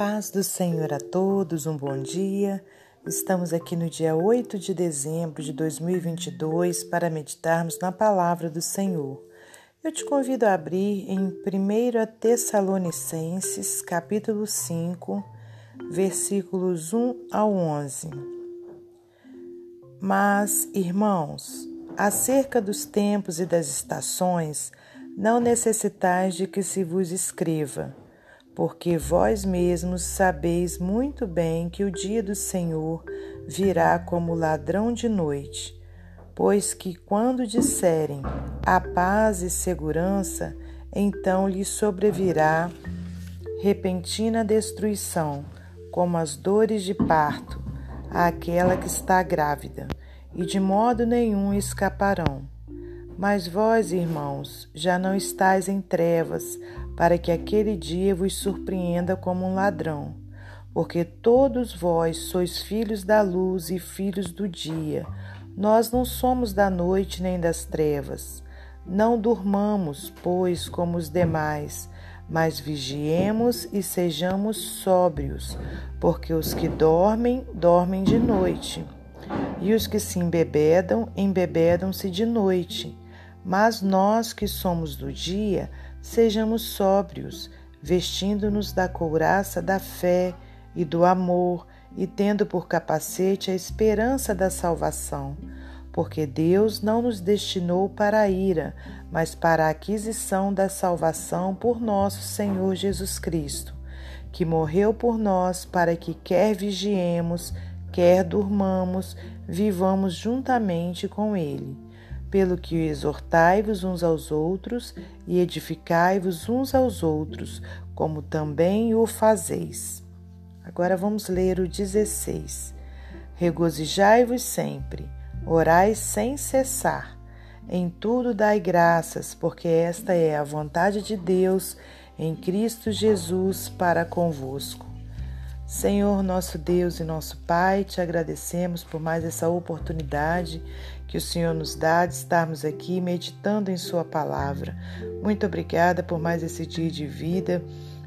paz do Senhor a todos, um bom dia. Estamos aqui no dia 8 de dezembro de 2022 para meditarmos na palavra do Senhor. Eu te convido a abrir em 1 Tessalonicenses, capítulo 5, versículos 1 ao 11. Mas, irmãos, acerca dos tempos e das estações, não necessitais de que se vos escreva porque vós mesmos sabeis muito bem que o dia do Senhor virá como ladrão de noite. Pois que quando disserem a paz e segurança, então lhes sobrevirá repentina destruição, como as dores de parto, àquela que está grávida, e de modo nenhum escaparão. Mas vós, irmãos, já não estáis em trevas, para que aquele dia vos surpreenda como um ladrão. Porque todos vós sois filhos da luz e filhos do dia. Nós não somos da noite nem das trevas. Não durmamos, pois, como os demais, mas vigiemos e sejamos sóbrios, porque os que dormem, dormem de noite. E os que se embebedam, embebedam-se de noite. Mas nós que somos do dia, sejamos sóbrios, vestindo-nos da couraça da fé e do amor, e tendo por capacete a esperança da salvação. Porque Deus não nos destinou para a ira, mas para a aquisição da salvação por nosso Senhor Jesus Cristo, que morreu por nós para que, quer vigiemos, quer durmamos, vivamos juntamente com Ele pelo que exortai-vos uns aos outros e edificai-vos uns aos outros, como também o fazeis. Agora vamos ler o 16. Regozijai-vos sempre, orai sem cessar. Em tudo dai graças, porque esta é a vontade de Deus em Cristo Jesus para convosco. Senhor, nosso Deus e nosso Pai, te agradecemos por mais essa oportunidade que o Senhor nos dá de estarmos aqui meditando em Sua palavra. Muito obrigada por mais esse dia de vida,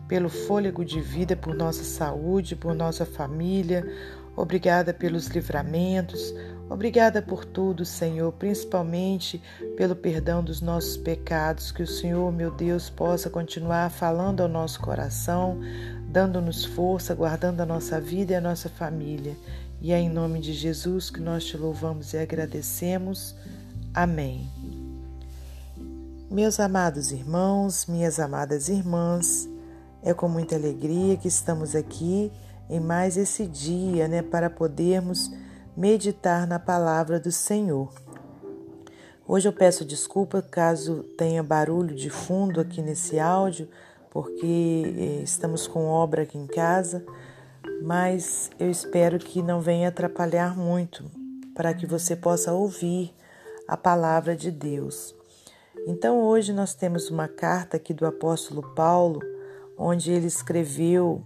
pelo fôlego de vida, por nossa saúde, por nossa família. Obrigada pelos livramentos. Obrigada por tudo, Senhor, principalmente pelo perdão dos nossos pecados. Que o Senhor, meu Deus, possa continuar falando ao nosso coração, dando-nos força, guardando a nossa vida e a nossa família. E é em nome de Jesus que nós te louvamos e agradecemos. Amém. Meus amados irmãos, minhas amadas irmãs, é com muita alegria que estamos aqui em mais esse dia, né, para podermos meditar na palavra do Senhor. Hoje eu peço desculpa caso tenha barulho de fundo aqui nesse áudio, porque eh, estamos com obra aqui em casa, mas eu espero que não venha atrapalhar muito para que você possa ouvir a palavra de Deus. Então hoje nós temos uma carta aqui do apóstolo Paulo, onde ele escreveu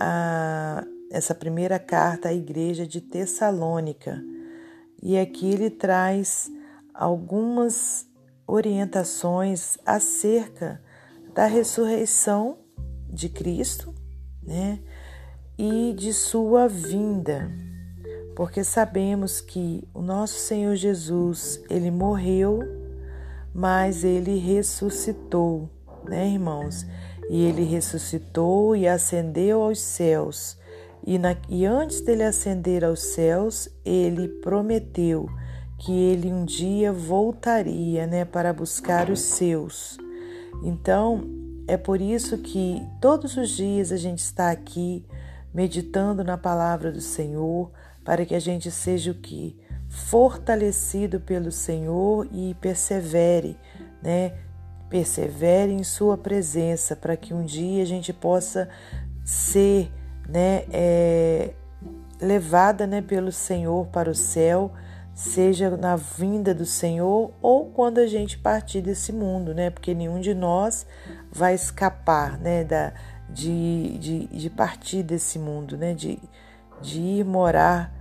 a, essa primeira carta à igreja de Tessalônica. E aqui ele traz algumas orientações acerca da ressurreição de Cristo, né? E de sua vinda, porque sabemos que o nosso Senhor Jesus, ele morreu, mas ele ressuscitou, né, irmãos? E ele ressuscitou e ascendeu aos céus. E, na, e antes dele ascender aos céus, ele prometeu que ele um dia voltaria, né, para buscar os seus. Então, é por isso que todos os dias a gente está aqui meditando na palavra do Senhor, para que a gente seja o que fortalecido pelo Senhor e persevere, né? Persevere em sua presença, para que um dia a gente possa ser, né, é, levada, né, pelo Senhor para o céu seja na vinda do Senhor ou quando a gente partir desse mundo, né? Porque nenhum de nós vai escapar, né? Da, de, de, de partir desse mundo, né? De, de ir morar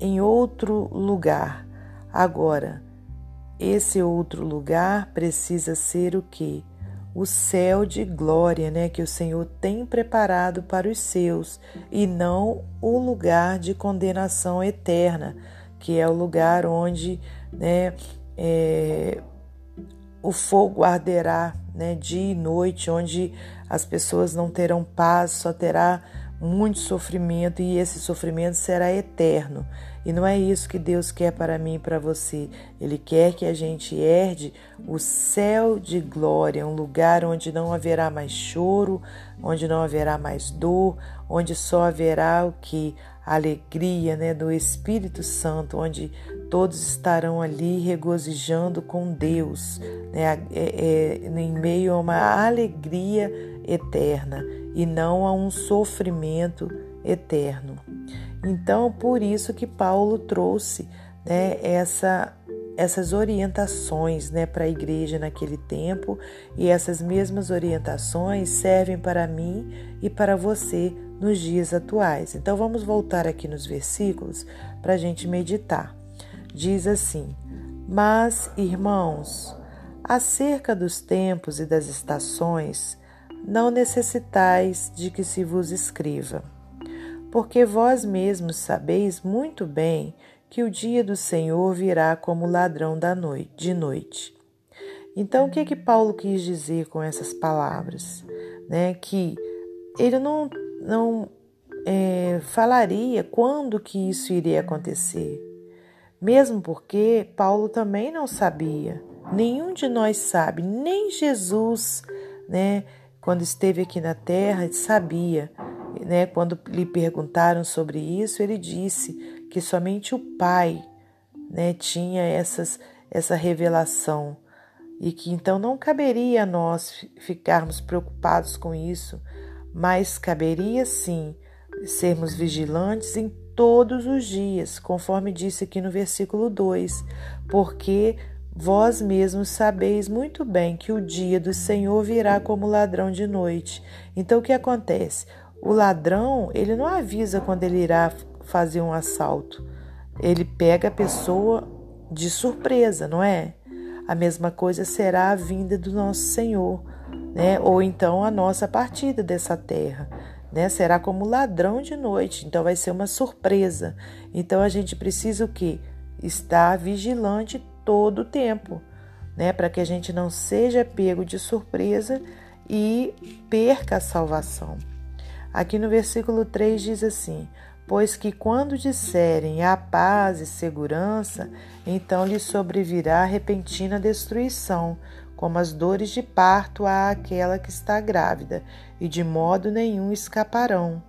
em outro lugar. Agora, esse outro lugar precisa ser o quê? O céu de glória, né, que o Senhor tem preparado para os seus, e não o lugar de condenação eterna, que é o lugar onde, né, é, o fogo arderá, né, dia e noite, onde as pessoas não terão paz, só terá muito sofrimento e esse sofrimento será eterno. E não é isso que Deus quer para mim e para você. Ele quer que a gente herde o céu de glória, um lugar onde não haverá mais choro, onde não haverá mais dor, onde só haverá o que alegria, né, do Espírito Santo, onde todos estarão ali regozijando com Deus, né, é, é, em meio a uma alegria eterna e não a um sofrimento eterno. Então, por isso que Paulo trouxe né, essa, essas orientações né, para a igreja naquele tempo, e essas mesmas orientações servem para mim e para você nos dias atuais. Então, vamos voltar aqui nos versículos para a gente meditar. Diz assim: Mas, irmãos, acerca dos tempos e das estações, não necessitais de que se vos escreva, porque vós mesmos sabeis muito bem que o dia do Senhor virá como ladrão da noite, de noite. Então, o que que Paulo quis dizer com essas palavras? Né? Que ele não, não é, falaria quando que isso iria acontecer, mesmo porque Paulo também não sabia. Nenhum de nós sabe, nem Jesus, né? quando esteve aqui na terra, sabia, né? Quando lhe perguntaram sobre isso, ele disse que somente o Pai, né, tinha essas essa revelação e que então não caberia a nós ficarmos preocupados com isso, mas caberia sim sermos vigilantes em todos os dias, conforme disse aqui no versículo 2, porque Vós mesmos sabeis muito bem que o dia do Senhor virá como ladrão de noite. Então o que acontece? O ladrão, ele não avisa quando ele irá fazer um assalto. Ele pega a pessoa de surpresa, não é? A mesma coisa será a vinda do nosso Senhor, né? Ou então a nossa partida dessa terra, né? Será como ladrão de noite, então vai ser uma surpresa. Então a gente precisa o quê? Estar vigilante todo o tempo, né? Para que a gente não seja pego de surpresa e perca a salvação. Aqui no versículo 3 diz assim: Pois que quando disserem a paz e segurança, então lhe sobrevirá repentina destruição, como as dores de parto àquela que está grávida, e de modo nenhum escaparão.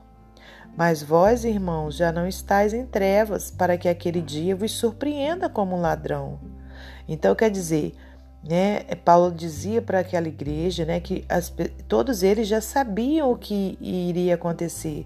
Mas vós, irmãos, já não estáis em trevas, para que aquele dia vos surpreenda como um ladrão. Então, quer dizer, né, Paulo dizia para aquela igreja né, que as, todos eles já sabiam o que iria acontecer,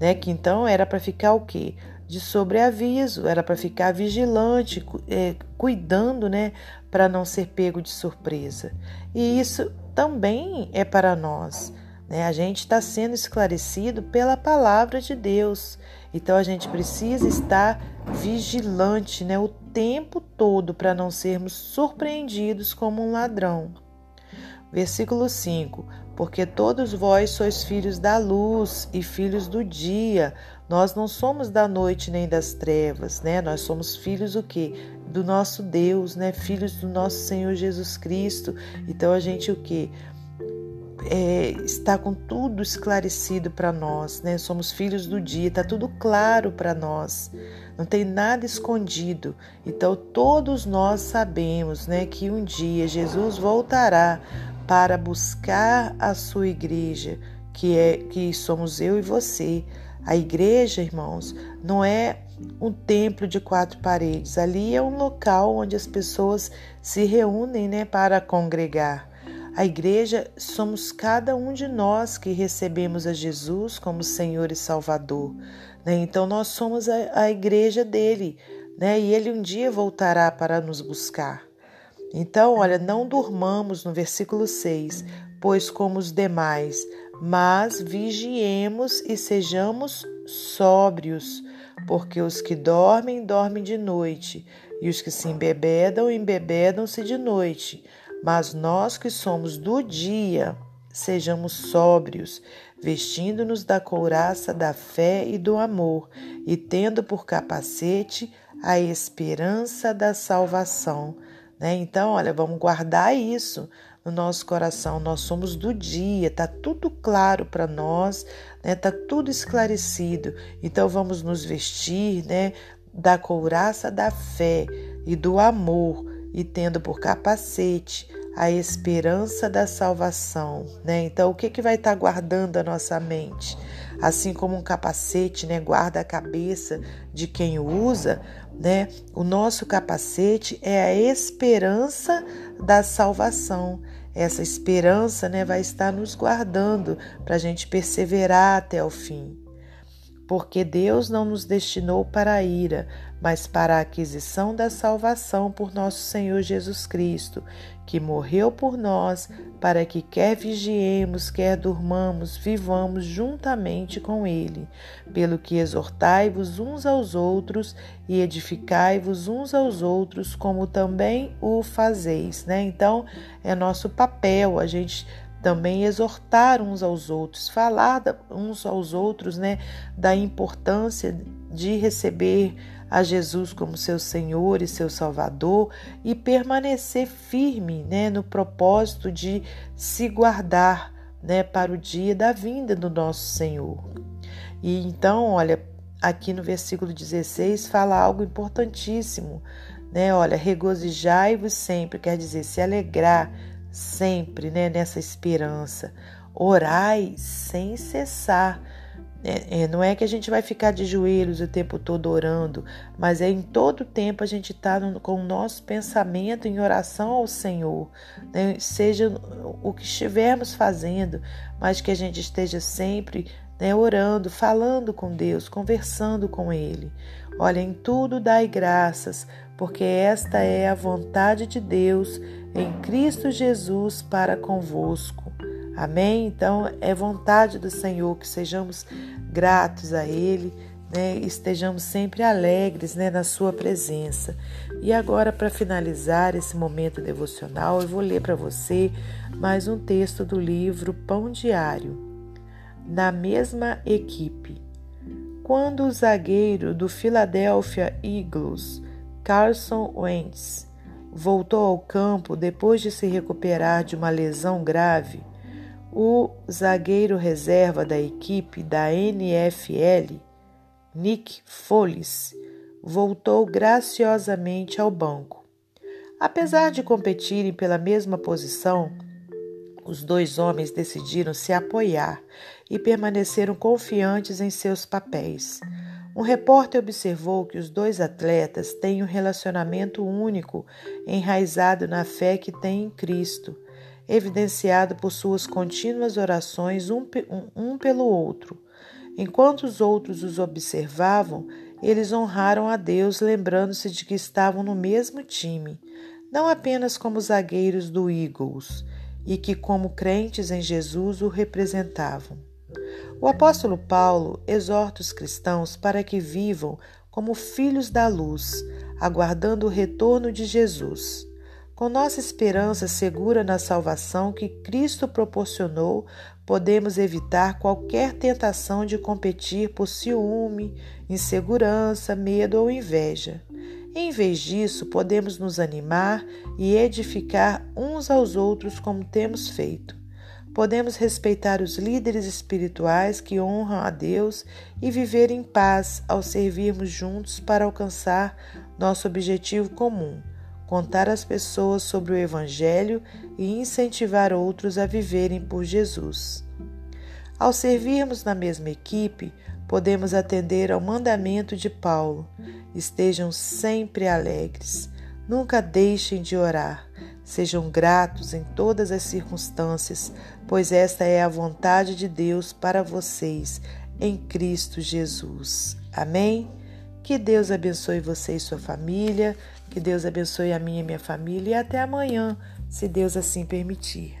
né, que então era para ficar o quê? De sobreaviso, era para ficar vigilante, é, cuidando né, para não ser pego de surpresa. E isso também é para nós. Né? A gente está sendo esclarecido pela palavra de Deus. Então a gente precisa estar vigilante né, o tempo todo para não sermos surpreendidos como um ladrão. Versículo 5: Porque todos vós sois filhos da luz e filhos do dia. Nós não somos da noite nem das trevas, né? Nós somos filhos o quê? Do nosso Deus, né? Filhos do nosso Senhor Jesus Cristo. Então a gente o quê? É, está com tudo esclarecido para nós, né? Somos filhos do dia, está tudo claro para nós, não tem nada escondido. Então todos nós sabemos, né, que um dia Jesus voltará para buscar a sua igreja, que é que somos eu e você. A igreja, irmãos, não é um templo de quatro paredes. Ali é um local onde as pessoas se reúnem, né, para congregar. A igreja somos cada um de nós que recebemos a Jesus como Senhor e Salvador. Né? Então nós somos a, a igreja dele, né? E ele um dia voltará para nos buscar. Então, olha, não durmamos no versículo 6, pois como os demais, mas vigiemos e sejamos sóbrios, porque os que dormem, dormem de noite, e os que se embebedam, embebedam-se de noite. Mas nós que somos do dia, sejamos sóbrios, vestindo-nos da couraça da fé e do amor, e tendo por capacete a esperança da salvação. Né? Então, olha, vamos guardar isso no nosso coração. Nós somos do dia, tá tudo claro para nós, né? Tá tudo esclarecido. Então, vamos nos vestir, né? Da couraça da fé e do amor, e tendo por capacete a esperança da salvação, né? Então, o que que vai estar tá guardando a nossa mente? Assim como um capacete, né, guarda a cabeça de quem o usa, né? O nosso capacete é a esperança da salvação. Essa esperança, né, vai estar nos guardando para a gente perseverar até o fim porque Deus não nos destinou para a ira, mas para a aquisição da salvação por nosso Senhor Jesus Cristo, que morreu por nós, para que quer vigiemos, quer durmamos, vivamos juntamente com Ele. Pelo que exortai-vos uns aos outros e edificai-vos uns aos outros, como também o fazeis. Né? Então, é nosso papel a gente também exortar uns aos outros, falar uns aos outros, né, da importância de receber a Jesus como seu Senhor e seu Salvador e permanecer firme, né, no propósito de se guardar, né, para o dia da vinda do nosso Senhor. E então, olha, aqui no versículo 16 fala algo importantíssimo, né? Olha, regozijai-vos sempre, quer dizer, se alegrar sempre né, nessa esperança. Orai sem cessar. É, é, não é que a gente vai ficar de joelhos o tempo todo orando, mas é em todo tempo a gente está com o nosso pensamento em oração ao Senhor, né? seja o que estivermos fazendo, mas que a gente esteja sempre né, orando, falando com Deus, conversando com Ele. Olha, em tudo dai graças, porque esta é a vontade de Deus em Cristo Jesus para convosco. Amém? Então, é vontade do Senhor que sejamos gratos a Ele, né? estejamos sempre alegres né? na Sua presença. E agora, para finalizar esse momento devocional, eu vou ler para você mais um texto do livro Pão Diário. Na mesma equipe. Quando o zagueiro do Philadelphia Eagles, Carson Wentz, voltou ao campo depois de se recuperar de uma lesão grave, o zagueiro reserva da equipe da NFL, Nick Foles, voltou graciosamente ao banco. Apesar de competirem pela mesma posição, os dois homens decidiram se apoiar e permaneceram confiantes em seus papéis. Um repórter observou que os dois atletas têm um relacionamento único, enraizado na fé que têm em Cristo, evidenciado por suas contínuas orações um, um, um pelo outro. Enquanto os outros os observavam, eles honraram a Deus, lembrando-se de que estavam no mesmo time, não apenas como zagueiros do Eagles, e que, como crentes em Jesus, o representavam. O apóstolo Paulo exorta os cristãos para que vivam como filhos da luz, aguardando o retorno de Jesus. Com nossa esperança segura na salvação que Cristo proporcionou, podemos evitar qualquer tentação de competir por ciúme, insegurança, medo ou inveja. Em vez disso, podemos nos animar e edificar uns aos outros como temos feito. Podemos respeitar os líderes espirituais que honram a Deus e viver em paz ao servirmos juntos para alcançar nosso objetivo comum: contar às pessoas sobre o Evangelho e incentivar outros a viverem por Jesus. Ao servirmos na mesma equipe, podemos atender ao mandamento de Paulo: estejam sempre alegres, nunca deixem de orar. Sejam gratos em todas as circunstâncias, pois esta é a vontade de Deus para vocês em Cristo Jesus. Amém? Que Deus abençoe você e sua família, que Deus abençoe a minha e minha família e até amanhã, se Deus assim permitir.